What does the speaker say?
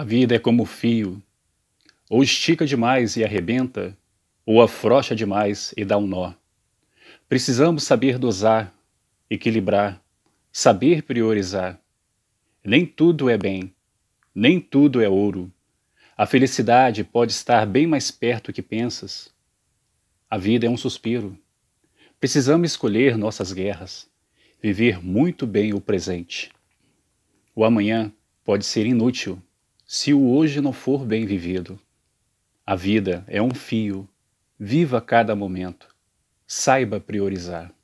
A vida é como fio, ou estica demais e arrebenta, ou afrouxa demais e dá um nó. Precisamos saber dosar, equilibrar, saber priorizar. Nem tudo é bem, nem tudo é ouro. A felicidade pode estar bem mais perto que pensas. A vida é um suspiro. Precisamos escolher nossas guerras, viver muito bem o presente. O amanhã pode ser inútil se o hoje não for bem vivido. A vida é um fio, viva cada momento, saiba priorizar.